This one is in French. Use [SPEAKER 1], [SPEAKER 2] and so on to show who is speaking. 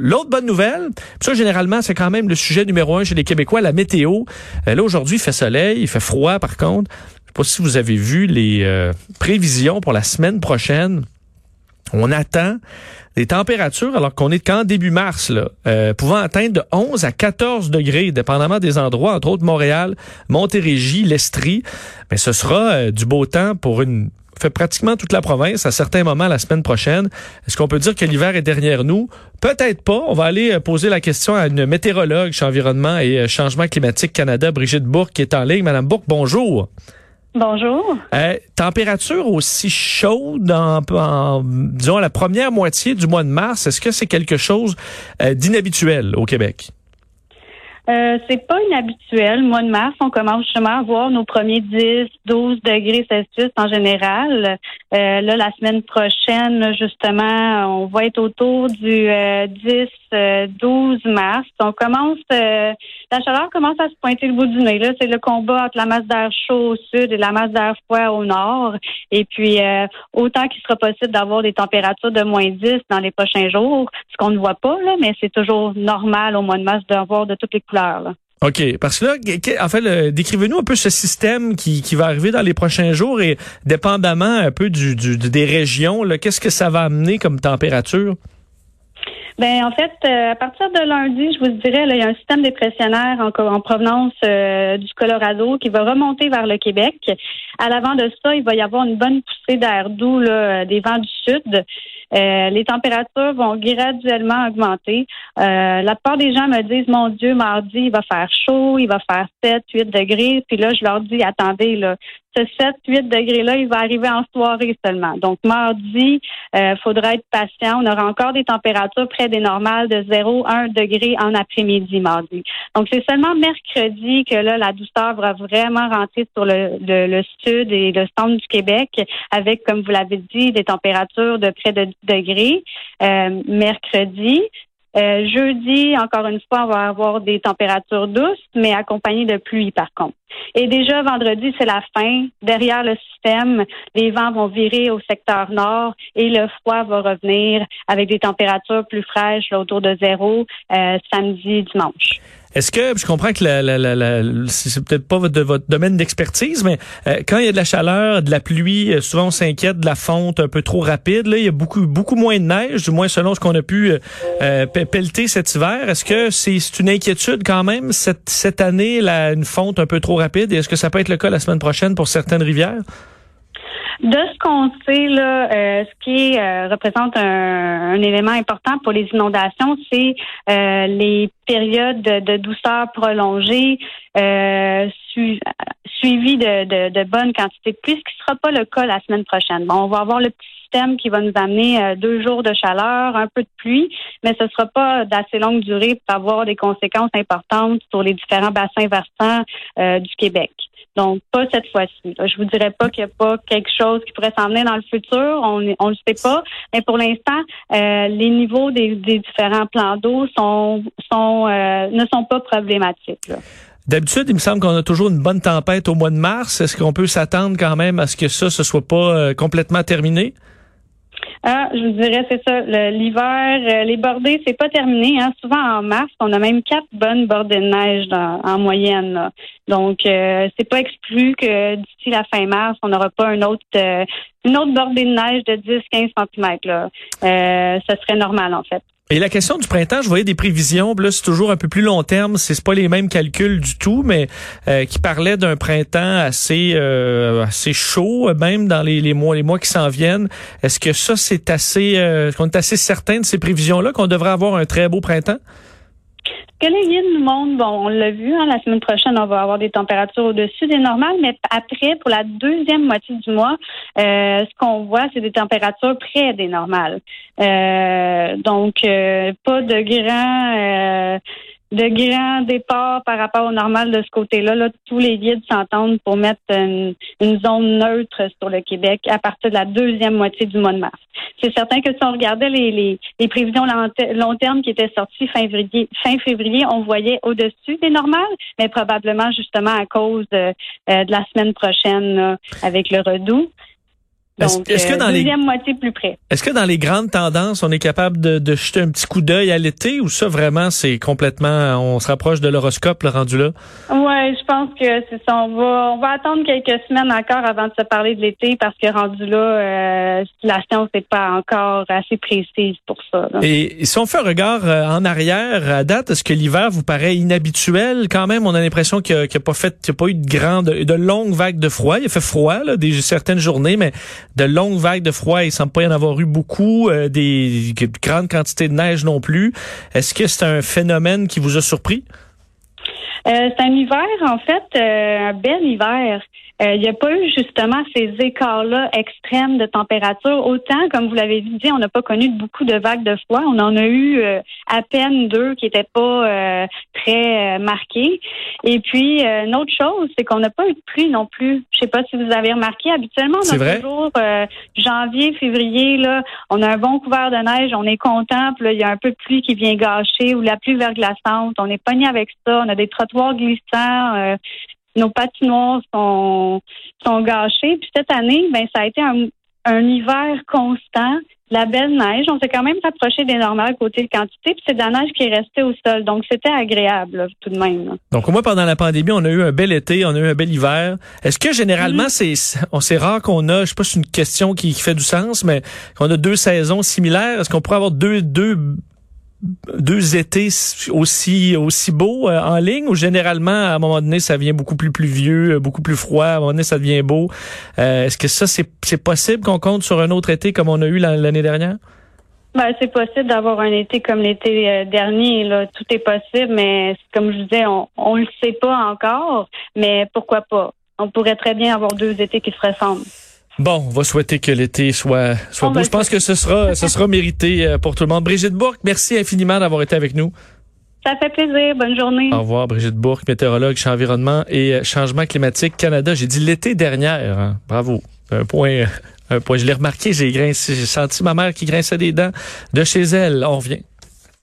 [SPEAKER 1] l'autre bonne nouvelle, ça généralement c'est quand même le sujet numéro un chez les Québécois, la météo. Euh, là aujourd'hui il fait soleil, il fait froid par contre. Je sais pas si vous avez vu les euh, prévisions pour la semaine prochaine. On attend des températures, alors qu'on est qu'en début mars, là, euh, pouvant atteindre de 11 à 14 degrés, dépendamment des endroits, entre autres Montréal, Montérégie, l'Estrie. Mais ce sera du beau temps pour une fait pratiquement toute la province à certains moments la semaine prochaine. Est-ce qu'on peut dire que l'hiver est derrière nous? Peut-être pas. On va aller euh, poser la question à une météorologue chez Environnement et Changement climatique Canada, Brigitte Bourque, qui est en ligne. Madame Bourque, bonjour.
[SPEAKER 2] Bonjour.
[SPEAKER 1] Euh, température aussi chaude en, disons la première moitié du mois de mars, est-ce que c'est quelque chose euh, d'inhabituel au Québec?
[SPEAKER 2] Euh, c'est pas inhabituel. Mois de mars, on commence justement à voir nos premiers 10, 12 degrés Celsius en général. Euh, là, la semaine prochaine, justement, on va être autour du 10, euh, 12 euh, mars. On commence, la chaleur commence à se pointer le bout du nez. Là, c'est le combat entre la masse d'air chaud au sud et la masse d'air froid au nord. Et puis, autant qu'il sera possible d'avoir des températures de moins 10 dans les prochains jours, ce qu'on ne voit pas, là, mais c'est toujours normal au mois de mars d'avoir de toutes les couleurs.
[SPEAKER 1] OK. Parce que là, en fait, décrivez-nous un peu ce système qui, qui va arriver dans les prochains jours et dépendamment un peu du, des régions, qu'est-ce que ça va amener comme température?
[SPEAKER 2] Ben en fait, euh, à partir de lundi, je vous dirais, il y a un système dépressionnaire en, en provenance euh, du Colorado qui va remonter vers le Québec. À l'avant de ça, il va y avoir une bonne poussée d'air doux là, des vents du sud. Euh, les températures vont graduellement augmenter. Euh, la plupart des gens me disent, mon Dieu, mardi, il va faire chaud, il va faire 7, 8 degrés. Puis là, je leur dis, attendez, là, ce 7-8 degrés-là, il va arriver en soirée seulement. Donc, mardi, il euh, faudra être patient. On aura encore des températures près des normales de 0-1 degré en après-midi mardi. Donc, c'est seulement mercredi que là, la douceur va vraiment rentrer sur le, le, sud et le centre du Québec avec, comme vous l'avez dit, des températures de près de 10 degrés. Euh, mercredi, euh, jeudi, encore une fois, on va avoir des températures douces, mais accompagnées de pluie par contre. Et déjà vendredi, c'est la fin. Derrière le système, les vents vont virer au secteur nord et le froid va revenir avec des températures plus fraîches autour de zéro euh, samedi, dimanche.
[SPEAKER 1] Est-ce que je comprends que la, la, c'est peut-être pas votre, votre domaine d'expertise, mais euh, quand il y a de la chaleur, de la pluie, euh, souvent on s'inquiète de la fonte un peu trop rapide. Là, il y a beaucoup beaucoup moins de neige, du moins selon ce qu'on a pu euh, pelleter cet hiver. Est-ce que c'est une inquiétude quand même cette cette année, là, une fonte un peu trop rapide? Est-ce que ça peut être le cas la semaine prochaine pour certaines rivières?
[SPEAKER 2] De ce qu'on sait, là, euh, ce qui euh, représente un, élément important pour les inondations, c'est euh, les périodes de, douceur prolongée suivies de, de, bonnes quantités de pluie, ce qui ne sera pas le cas la semaine prochaine. Bon, on va avoir le petit système qui va nous amener deux jours de chaleur, un peu de pluie, mais ce ne sera pas d'assez longue durée pour avoir des conséquences importantes sur les différents bassins versants du Québec. Donc, pas cette fois-ci. Je vous dirais pas qu'il n'y a pas quelque chose qui pourrait s'en dans le futur. On ne le sait pas. Mais pour l'instant, euh, les niveaux des, différents plans d'eau sont, euh, ne sont pas problématiques.
[SPEAKER 1] D'habitude, il me semble qu'on a toujours une bonne tempête au mois de mars. Est-ce qu'on peut s'attendre quand même à ce que ça, ne soit pas euh, complètement terminé?
[SPEAKER 2] Ah, je vous dirais, c'est ça. L'hiver, euh, les bordées, c'est pas terminé. Hein. Souvent en mars, on a même quatre bonnes bordées de neige en moyenne. Donc, euh, c'est pas exclu que d'ici la fin mars, on n'aura pas une autre euh, une autre bordée de neige de 10-15 cm. Là. Euh, ça serait normal, en fait.
[SPEAKER 1] Et la question du printemps, je voyais des prévisions, là c'est toujours un peu plus long terme, c'est pas les mêmes calculs du tout, mais euh, qui parlaient d'un printemps assez euh, assez chaud, même dans les, les mois les mois qui s'en viennent. Est-ce que ça c'est assez, euh, qu'on est assez certain de ces prévisions là, qu'on devrait avoir un très beau printemps?
[SPEAKER 2] Que les guides nous montrent, bon, on l'a vu, hein, la semaine prochaine, on va avoir des températures au-dessus des normales, mais après, pour la deuxième moitié du mois, euh, ce qu'on voit, c'est des températures près des normales. Euh, donc, euh, pas de grands de grands départs par rapport au normal de ce côté-là. Là, tous les guides s'entendent pour mettre une, zone neutre sur le Québec à partir de la deuxième moitié du mois de mars. C'est certain que si on regardait les, les, prévisions long terme qui étaient sorties fin février, fin février, on voyait au-dessus des normales, mais probablement justement à cause de, euh, de la semaine prochaine avec le redout. Donc, est-ce, que dans deuxième moitié plus près.
[SPEAKER 1] Est-ce que dans les grandes tendances, on est capable de, de jeter un petit coup d'œil à l'été ou ça vraiment c'est complètement, on se rapproche de l'horoscope le rendu là?
[SPEAKER 2] Ouais, je pense que c'est ça. On va, on va attendre quelques semaines encore avant de se parler de l'été parce que rendu là, euh, la science n'est pas encore assez précise pour ça.
[SPEAKER 1] Et si on fait un regard euh, en arrière à date, est-ce que l'hiver vous paraît inhabituel? Quand même? On a l'impression qu'il n'y a, pas fait, qu'il a pas eu de grande, de longues vagues de froid. Il a fait froid, là, des certaines journées, mais de longues vagues de froid, il semble pas y en avoir eu beaucoup, euh, des grandes quantités de neige non plus. Est-ce que c'est un phénomène qui vous a surpris?
[SPEAKER 2] Euh, c'est un hiver, en fait, euh, un bel hiver. Euh, il n'y a pas eu justement ces écarts-là extrêmes de température. Autant, comme vous l'avez dit, on n'a pas connu beaucoup de vagues de froid. On en a eu à peine deux qui n'étaient pas très marquées. Et puis, une autre chose, c'est qu'on n'a pas eu de pluie non plus. Je sais pas si vous avez remarqué. Habituellement, on a toujours janvier, février, là, on a un bon couvert de neige, on est content. Puis là, il y a un peu de pluie qui vient gâcher ou la pluie verglaçante. On est pogné avec ça. On a des trottoirs glissants. Nos patinoires sont, sont gâchés. Puis cette année, ben, ça a été un, hiver constant, la belle neige. On s'est quand même rapproché des normales côté de quantité, puis c'est de la neige qui est restée au sol. Donc, c'était agréable, tout de même.
[SPEAKER 1] Donc, au moins, pendant la pandémie, on a eu un bel été, on a eu un bel hiver. Est-ce que généralement, mm-hmm. c'est on c'est rare qu'on a, je sais pas si c'est une question qui, qui, fait du sens, mais qu'on a deux saisons similaires. Est-ce qu'on pourrait avoir deux, deux deux étés aussi aussi beaux euh, en ligne ou généralement à un moment donné ça vient beaucoup plus pluvieux, euh, beaucoup plus froid, à un moment donné ça devient beau. Euh, est-ce que ça c'est possible qu'on compte sur un autre été comme on a eu l'année dernière?
[SPEAKER 2] Ben, c'est possible d'avoir un été comme l'été dernier. Là. Tout est possible, mais comme je disais, on on le sait pas encore. Mais pourquoi pas? On pourrait très bien avoir deux étés qui se ressemblent.
[SPEAKER 1] Bon, on va souhaiter que l'été soit, soit beau. Je pense que ce sera, ce sera mérité euh, pour tout le monde. Brigitte Bourque, merci infiniment d'avoir été avec nous.
[SPEAKER 2] Ça fait plaisir. Bonne journée.
[SPEAKER 1] Au revoir, Brigitte Bourque, météorologue chez Environnement et euh, Changement climatique Canada. J'ai dit l'été dernière. Hein. Bravo. Un point, un point. Je l'ai remarqué, j'ai grincé, j'ai senti ma mère qui grinçait des dents de chez elle. On revient.